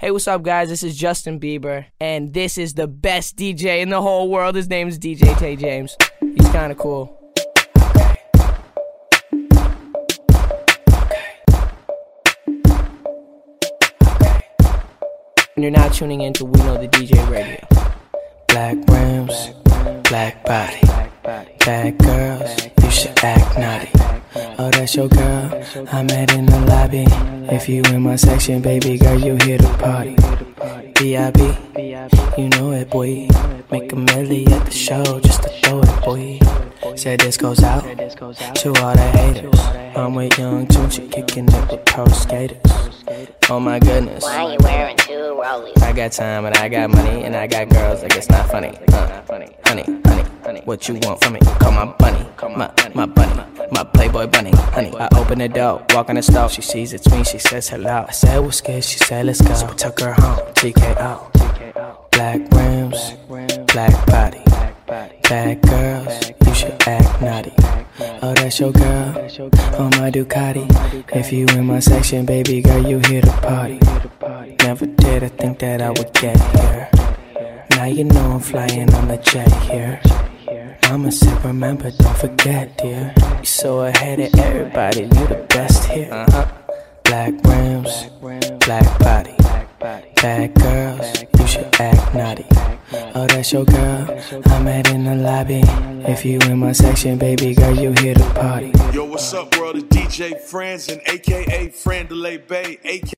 Hey, what's up, guys? This is Justin Bieber, and this is the best DJ in the whole world. His name is DJ Tay James. He's kind of cool. And you're now tuning into We Know the DJ Radio. Black rims, black body, bad girls, you should act naughty. Oh, that's your girl, I met in the lobby. If you in my section, baby girl, you here to party. B.I.B., you know it, boy. Make a milli at the show just to throw it, boy. Said this goes out to all the haters. I'm with Young Tunchi, kicking it with pro skaters. Oh my goodness. Why you wearing two rollies? I got time and I got money and I got girls like it's not funny. Uh, honey, honey, honey, what you want from me? Call my bunny, my my bunny, my playboy bunny, honey. I open the door, walk in the store, she sees it's me, she says hello. I said what's good, she said let's go. So we took her home, TKO. Black rims, black body, bad girls, you should act naughty. Oh, that's your girl on my Ducati. If you in my section, baby girl, you here to party. Never did I think that I would get here. Now you know I'm flying on the jet here. Mama said, remember, don't forget, dear. You so ahead of everybody, you the best here. Uh-huh. Black rims, black body, bad girls, you should act naughty. Oh, that's your girl, I met in the lobby. If you in my section, baby girl, you here to party. Yo, what's up, world? It's DJ Friends and AKA Friend Delay Bay, AKA.